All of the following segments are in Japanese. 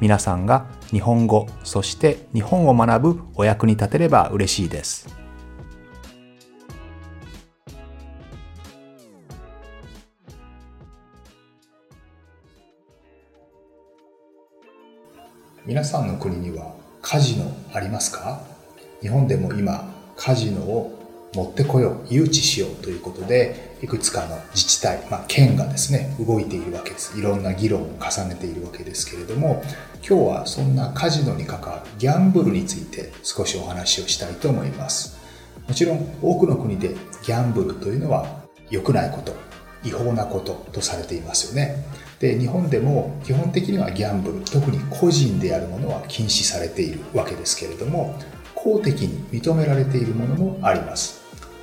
皆さんが日本語そして日本を学ぶお役に立てれば嬉しいです。皆さんの国にはカジノありますか？日本でも今カジノを持ってこよう、誘致しようということで、いくつかの自治体、まあ、県がですね、動いているわけです。いろんな議論を重ねているわけですけれども、今日はそんなカジノに関わるギャンブルについて少しお話をしたいと思います。もちろん多くの国でギャンブルというのは良くないこと、違法なこととされていますよね。で、日本でも基本的にはギャンブル、特に個人でやるものは禁止されているわけですけれども、公的に認められているものもあります。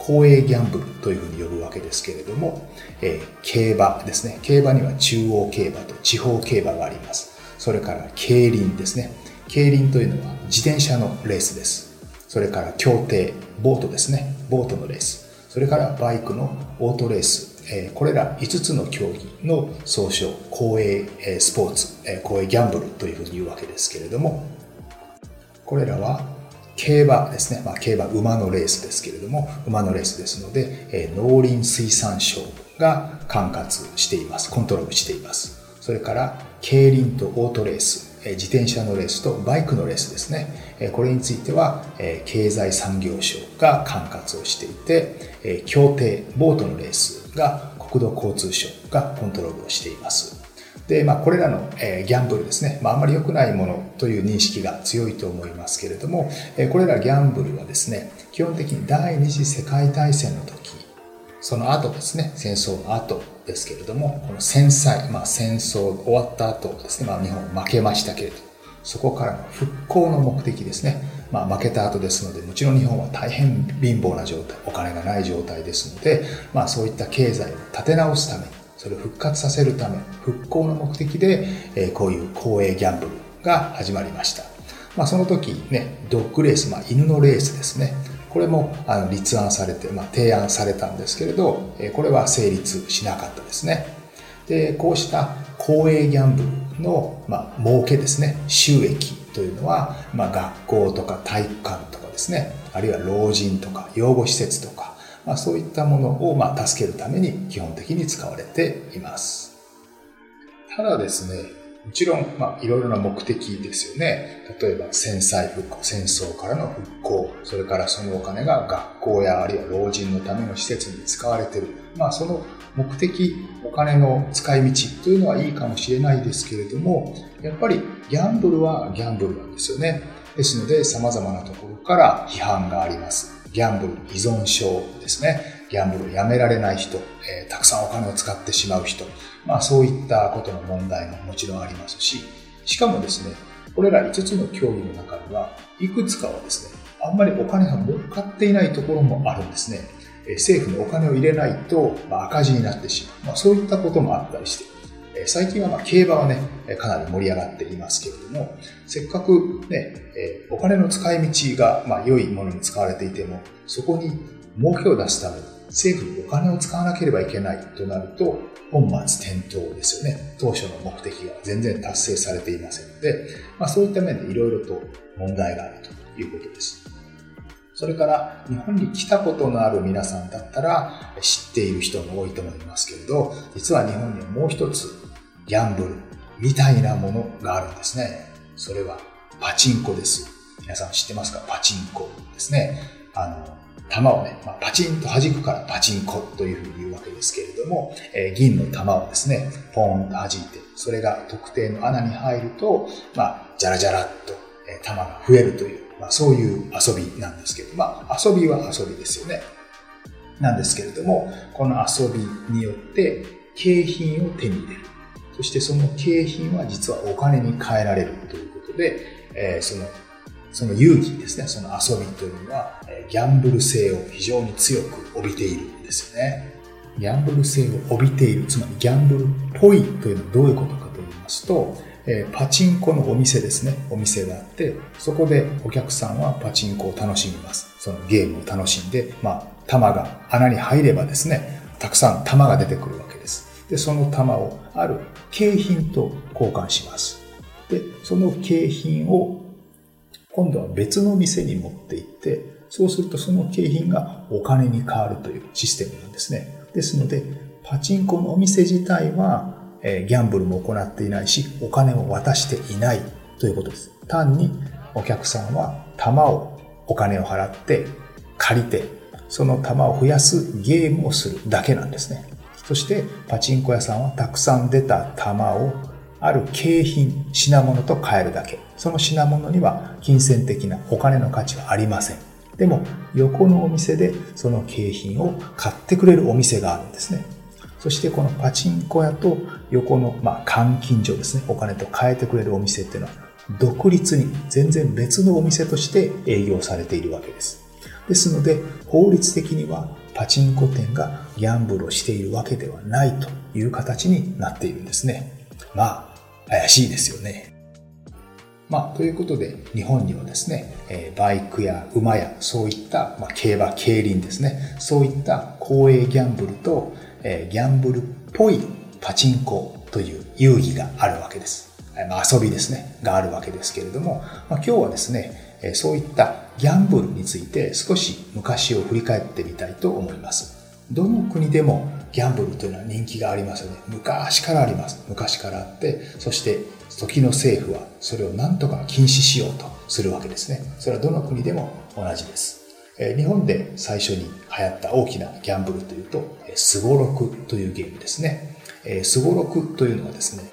公営ギャンブルというふうに呼ぶわけですけれども、えー、競馬ですね。競馬には中央競馬と地方競馬があります。それから競輪ですね。競輪というのは自転車のレースです。それから競艇、ボートですね。ボートのレース。それからバイクのオートレース。え、これら5つの競技の総称、公営、えスポーツ、え公営ギャンブルというふうに言うわけですけれども、これらは競馬ですね。まあ、競馬、馬のレースですけれども、馬のレースですので、え、農林水産省が管轄しています。コントロールしています。それから、競輪とオートレース、え、自転車のレースとバイクのレースですね。え、これについては、え、経済産業省が管轄をしていて、え、協定、ボートのレースが国土交通省がコントロールをしています。で、まあ、これらの、えギャンブルですね、まあ、あんまり良くないものという認識が強いと思いますけれども、えこれらギャンブルはですね、基本的に第二次世界大戦の時、その後ですね、戦争の後ですけれども、この戦災、まあ、戦争終わった後ですね、まあ、日本負けましたけれど、そこからの復興の目的ですね、まあ、負けた後ですので、もちろん日本は大変貧乏な状態、お金がない状態ですので、まあ、そういった経済を立て直すために、それを復活させるため、復興の目的で、えこういう公営ギャンブルが始まりました。まあ、その時ね、ドッグレース、まあ、犬のレースですね。これもあの立案されて、まあ、提案されたんですけれど、えこれは成立しなかったですね。で、こうした公営ギャンブルの、まあ、儲けですね、収益というのは、まあ、学校とか体育館とかですね、あるいは老人とか養護施設とか、まあ、そういったものをまあ助けるために基本的に使われています。ただですね、もちろん、まあ、いろいろな目的ですよね。例えば、戦災復興、戦争からの復興、それからそのお金が学校やあるいは老人のための施設に使われている。まあ、その目的、お金の使い道というのはいいかもしれないですけれども、やっぱりギャンブルはギャンブルなんですよね。ですので、様々なところから批判があります。ギャンブル依存症ですね。ギャンブルをやめられない人、えー、たくさんお金を使ってしまう人、まあそういったことの問題ももちろんありますし、しかもですね、これら5つの競技の中には、いくつかはですね、あんまりお金が儲かっていないところもあるんですね。政府にお金を入れないと、ま赤字になってしまう。まあ、そういったこともあったりして、最近はま競馬はね、かなり盛り上がっていますけれども、せっかくね、お金の使い道がまあ良いものに使われていても、そこに儲けを出すために政府にお金を使わなければいけないとなると、本末転倒ですよね。当初の目的が全然達成されていませんので、まあ、そういった面でいろいろと問題があるということです。それから日本に来たことのある皆さんだったら知っている人も多いと思いますけれど、実は日本にはもう一つギャンブルみたいなものがあるんですね。それはパチンコです。皆さん知ってますか？パチンコですね。あの、玉をね、まあ、パチンと弾くからパチンコというふうに言うわけですけれども、えー、銀の玉をですね、ポーンと弾いて、それが特定の穴に入ると、まあ、じゃらじゃらっと、えー、玉が増えるという、まあ、そういう遊びなんですけど、まあ、遊びは遊びですよね。なんですけれども、この遊びによって景品を手に入れる。そしてその景品は実はお金に換えられるということで、えー、そのその遊戯ですね、その遊びというのは、ギャンブル性を非常に強く帯びているんですよね。ギャンブル性を帯びている、つまりギャンブルっぽいというのはどういうことかと言いますと、えパチンコのお店ですね。お店があって、そこでお客さんはパチンコを楽しみます。そのゲームを楽しんで、まあ、玉が穴に入ればですね、たくさん玉が出てくるわけです。で、その玉をある景品と交換します。で、その景品を今度は別の店に持って行って、そうするとその景品がお金に変わるというシステムなんですね。ですので、パチンコのお店自体は、えギャンブルも行っていないし、お金を渡していないということです。単にお客さんは玉をお金を払って借りて、その玉を増やすゲームをするだけなんですね。そしてパチンコ屋さんはたくさん出た玉をある景品、品物と変えるだけ。その品物には金銭的なお金の価値はありません。でも、横のお店でその景品を買ってくれるお店があるんですね。そしてこのパチンコ屋と横の、まあ、監禁所ですね。お金と変えてくれるお店っていうのは、独立に全然別のお店として営業されているわけです。ですので、法律的にはパチンコ店がギャンブルをしているわけではないという形になっているんですね。まあ、怪しいですよね。まあ、ということで、日本にはですね、えバイクや馬や、そういった、まあ、競馬、競輪ですね、そういった公営ギャンブルと、えギャンブルっぽいパチンコという遊戯があるわけです。まあ、遊びですね、があるわけですけれども、まあ、今日はですね、そういったギャンブルについて少し昔を振り返ってみたいと思います。どの国でもギャンブルというのは人気がありますよね。昔からあります。昔からあって、そして時の政府はそれを何とか禁止しようとするわけですね。それはどの国でも同じです。日本で最初に流行った大きなギャンブルというと、スゴロクというゲームですね。スゴロクというのはですね、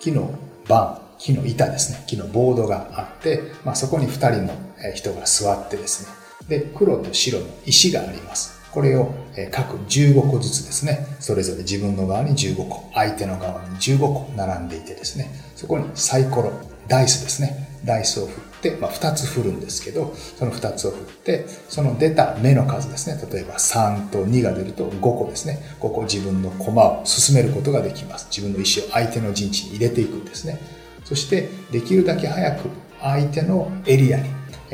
木の、木の板ですね、木のボードがあって、まあ、そこに2人の人が座ってですね、で、黒と白の石があります。これを各15個ずつですね、それぞれ自分の側に15個、相手の側に15個並んでいてですね、そこにサイコロ、ダイスですね、ダイスを振って、まあ、2つ振るんですけど、その2つを振って、その出た目の数ですね、例えば3と2が出ると5個ですね、5個自分の駒を進めることができます。自分の石を相手の陣地に入れていくんですね。そして、できるだけ早く相手のエリアに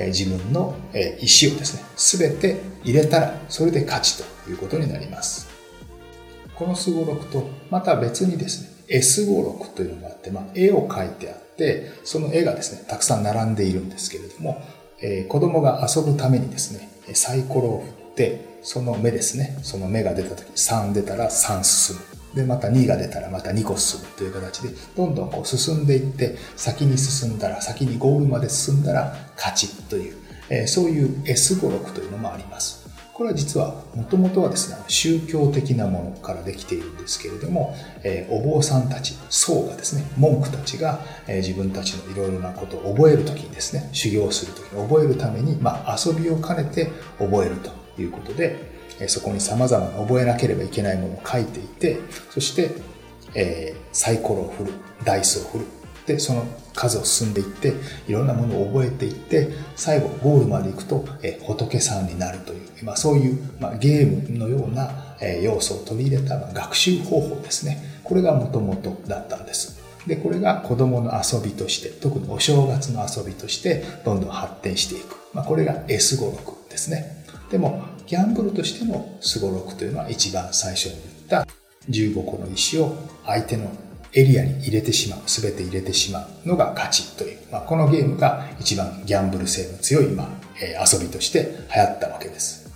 自分の石をですね、すべて入れたら、それで勝ちということになります。このすごろくと、また別にですね、S ごろくというのがあって、まあ、絵を描いてあって、その絵がですね、たくさん並んでいるんですけれども、えー、子供が遊ぶためにですね、サイコロを振って、その目ですね、その目が出た時、3出たら3進む。で、また2が出たらまた2個進むという形で、どんどんこう進んでいって、先に進んだら、先にゴールまで進んだら勝ちという、えー、そういう S 語録というのもあります。これは実は、もともとはですね、宗教的なものからできているんですけれども、えー、お坊さんたち、僧がですね、文句たちが、えー、自分たちのいろいろなことを覚えるときにですね、修行するときに覚えるために、まあ、遊びを兼ねて覚えるということで、そこに様々な覚えなければいけないものを書いていて、そして、えー、サイコロを振る、ダイスを振る。で、その数を進んでいって、いろんなものを覚えていって、最後ゴールまで行くと、えー、仏さんになるという、まあ、そういう、まあ、ゲームのような、えー、要素を取り入れた、まあ、学習方法ですね。これがもともとだったんです。で、これが子供の遊びとして、特にお正月の遊びとして、どんどん発展していく。まあ、これが S 語録ですね。でも、ギャンブルとしてのスゴロクというのは一番最初に言った15個の石を相手のエリアに入れてしまう、すべて入れてしまうのが勝ちという、まあ、このゲームが一番ギャンブル性の強い、まあ、遊びとして流行ったわけです。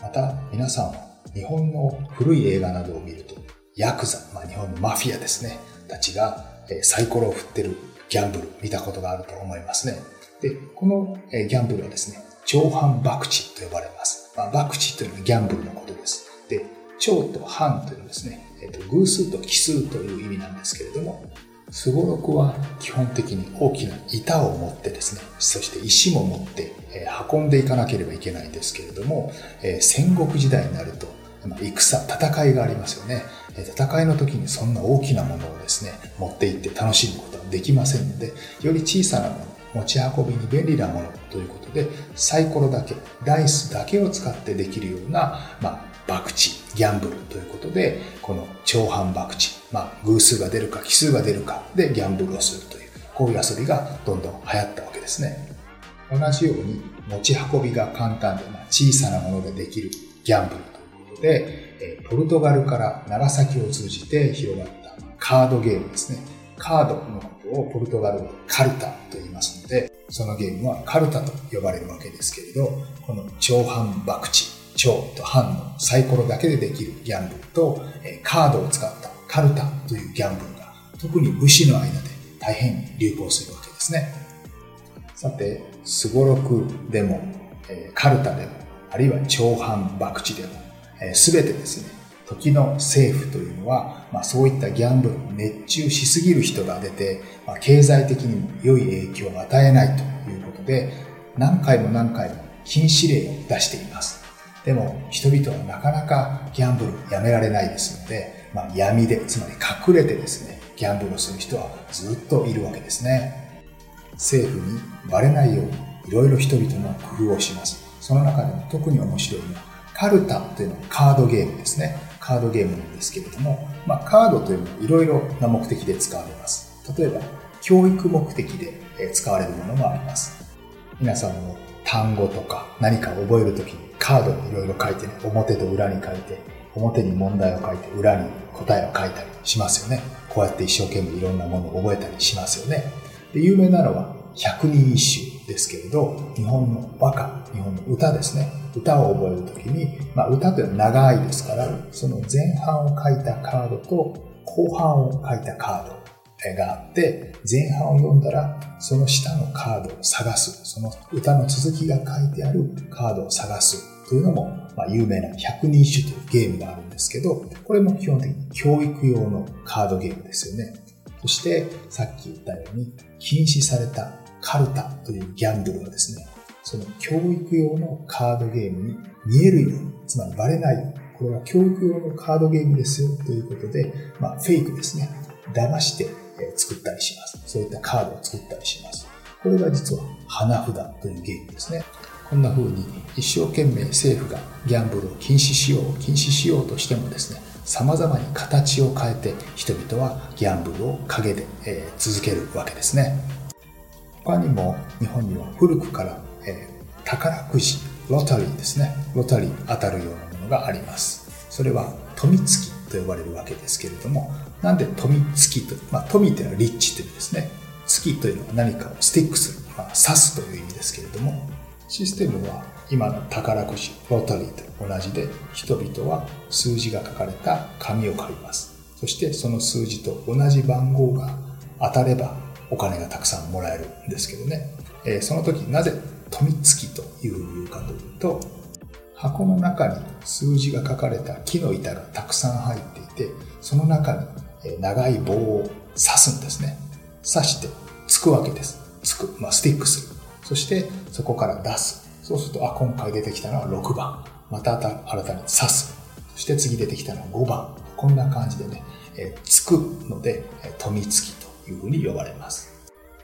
また、皆さんは日本の古い映画などを見ると、ヤクザ、まあ、日本のマフィアですね、たちがサイコロを振ってるギャンブル見たことがあると思いますね。で、このギャンブルはですね、長反博打と呼ばれます。まあ、博打というのはギャンブルのことです。で、長と半というのはですね、えっと、偶数と奇数という意味なんですけれども、すごろくは基本的に大きな板を持ってですね、そして石も持ってえ運んでいかなければいけないんですけれども、え戦国時代になると、戦、戦いがありますよね。戦いの時にそんな大きなものをですね、持って行って楽しむことはできませんので、より小さなもの、持ち運びに便利なものということで、サイコロだけ、ダイスだけを使ってできるような、まあ、博打、ギャンブルということで、この長半博打、まあ、偶数が出るか奇数が出るかでギャンブルをするという、こういう遊びがどんどん流行ったわけですね。同じように持ち運びが簡単で、まあ、小さなものでできるギャンブルということで、ポルトガルから長崎を通じて広がったカードゲームですね。カードのことをポルトガルカルタと言いますので、そのゲームはカルタと呼ばれるわけですけれど、この長半博打、超と半のサイコロだけでできるギャンブルと、カードを使ったカルタというギャンブルが特に武士の間で大変流行するわけですね。さて、スゴロクでも、カルタでも、あるいは長半博打でも、すべてですね、時の政府というのは、まあ、そういったギャンブルに熱中しすぎる人が出て、まあ、経済的にも良い影響を与えないということで、何回も何回も禁止令を出しています。でも人々はなかなかギャンブルやめられないですので、まあ、闇で、つまり隠れてですね、ギャンブルをする人はずっといるわけですね。政府にバレないようにいろいろ人々の工夫をします。その中でも特に面白いのは、カルタというのはカードゲームですね。カードゲームなんですけれども、まあ、カードというのはいろいろな目的で使われます。例えば、教育目的で使われるものもあります。皆さんも単語とか何かを覚えるときにカードにいろいろ書いてね、表と裏に書いて、表に問題を書いて、裏に答えを書いたりしますよね。こうやって一生懸命いろんなものを覚えたりしますよね。で有名なのは百人一首ですけれど、日本の和歌、日本の歌ですね。歌を覚えるときに、まあ歌というのは長いですから、その前半を書いたカードと後半を書いたカードがあって、前半を読んだら、その下のカードを探す。その歌の続きが書いてあるカードを探すというのも、まあ、有名な百人一首というゲームがあるんですけど、これも基本的に教育用のカードゲームですよね。そして、さっき言ったように、禁止されたカルタというギャンブルはですね、その教育用のカードゲームに見えるように、つまりバレない、これは教育用のカードゲームですよということで、まあ、フェイクですね。騙して作ったりします。そういったカードを作ったりします。これが実は花札というゲームですね。こんな風に一生懸命政府がギャンブルを禁止しよう、禁止しようとしてもですね、様々に形を変えて人々はギャンブルを陰で、え、続けるわけですね。他にも日本には古くから、えー、宝くじ、ロタリーですね。ロタリー当たるようなものがあります。それは富付きと呼ばれるわけですけれども、なんで富付きと、まあ、富というのはリッチというですね、月というのは何かをスティックする、まあ、刺すという意味ですけれども、システムは今の宝くじ、ロタリーと同じで、人々は数字が書かれた紙を借ります。そしてその数字と同じ番号が当たればお金がたくさんもらえるんですけどね。えー、その時なぜ富付きというふうに言うかというと、箱の中に数字が書かれた木の板がたくさん入っていて、その中に長い棒を刺すんですね。刺してつくわけです。つく。まあ、スティックする。そしてそこから出す。そうすると、あ、今回出てきたのは6番。また新たに刺す。そして次出てきたのは5番。こんな感じでね、えつくので、富付きいうふうに呼ばれます。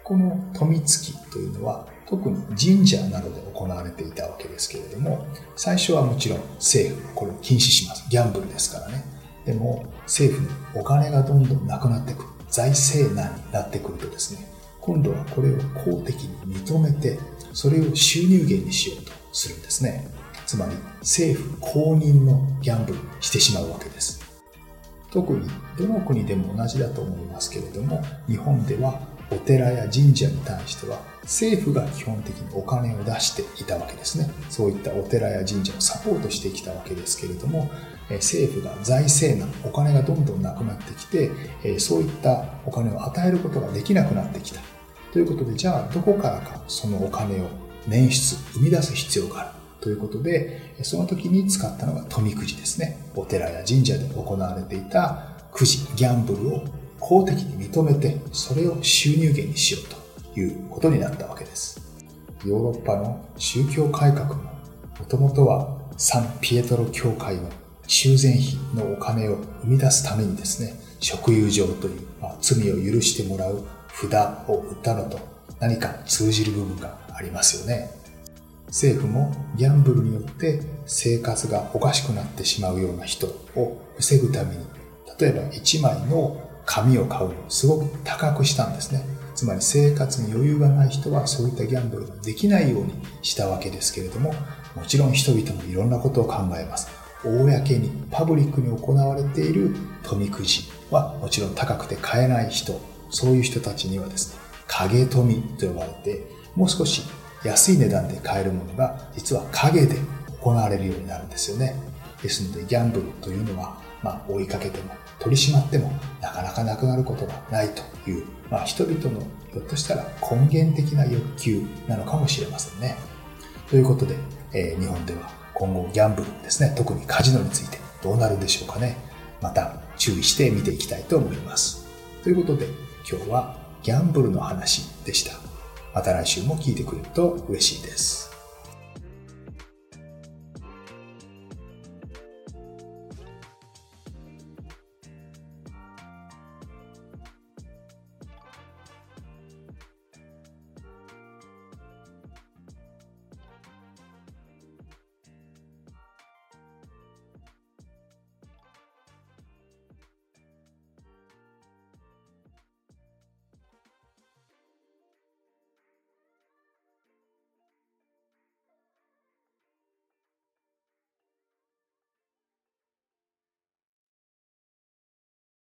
この富付きというのは特に神社などで行われていたわけですけれども、最初はもちろん政府、これを禁止します。ギャンブルですからね。でも政府にお金がどんどんなくなってくる。財政難になってくるとですね、今度はこれを公的に認めて、それを収入源にしようとするんですね。つまり政府公認のギャンブルにしてしまうわけです。特にどの国でも同じだと思いますけれども、日本ではお寺や神社に対しては政府が基本的にお金を出していたわけですね。そういったお寺や神社をサポートしてきたわけですけれども、政府が財政難、お金がどんどんなくなってきて、そういったお金を与えることができなくなってきた。ということで、じゃあどこからかそのお金を捻出、生み出す必要がある。ということで、その時に使ったのが富くじですね。お寺や神社で行われていたくじ、ギャンブルを公的に認めて、それを収入源にしようということになったわけです。ヨーロッパの宗教改革も、もともとはサンピエトロ教会の修繕費のお金を生み出すためにですね、食友情という、まあ、罪を許してもらう札を売ったのと何か通じる部分がありますよね。政府もギャンブルによって生活がおかしくなってしまうような人を防ぐために、例えば1枚の紙を買うのをすごく高くしたんですね。つまり生活に余裕がない人はそういったギャンブルができないようにしたわけですけれども、もちろん人々もいろんなことを考えます。公に、パブリックに行われている富くじはもちろん高くて買えない人、そういう人たちにはですね、影富と呼ばれて、もう少し安い値段で買えるものが実は影で行われるようになるんですよね。ですのでギャンブルというのは、まあ、追いかけても取り締まってもなかなかなくなることがないという、まあ、人々のひょっとしたら根源的な欲求なのかもしれませんね。ということで、えー、日本では今後ギャンブルですね、特にカジノについてどうなるんでしょうかね。また注意して見ていきたいと思います。ということで今日はギャンブルの話でした。また来週も聞いてくれると嬉しいです。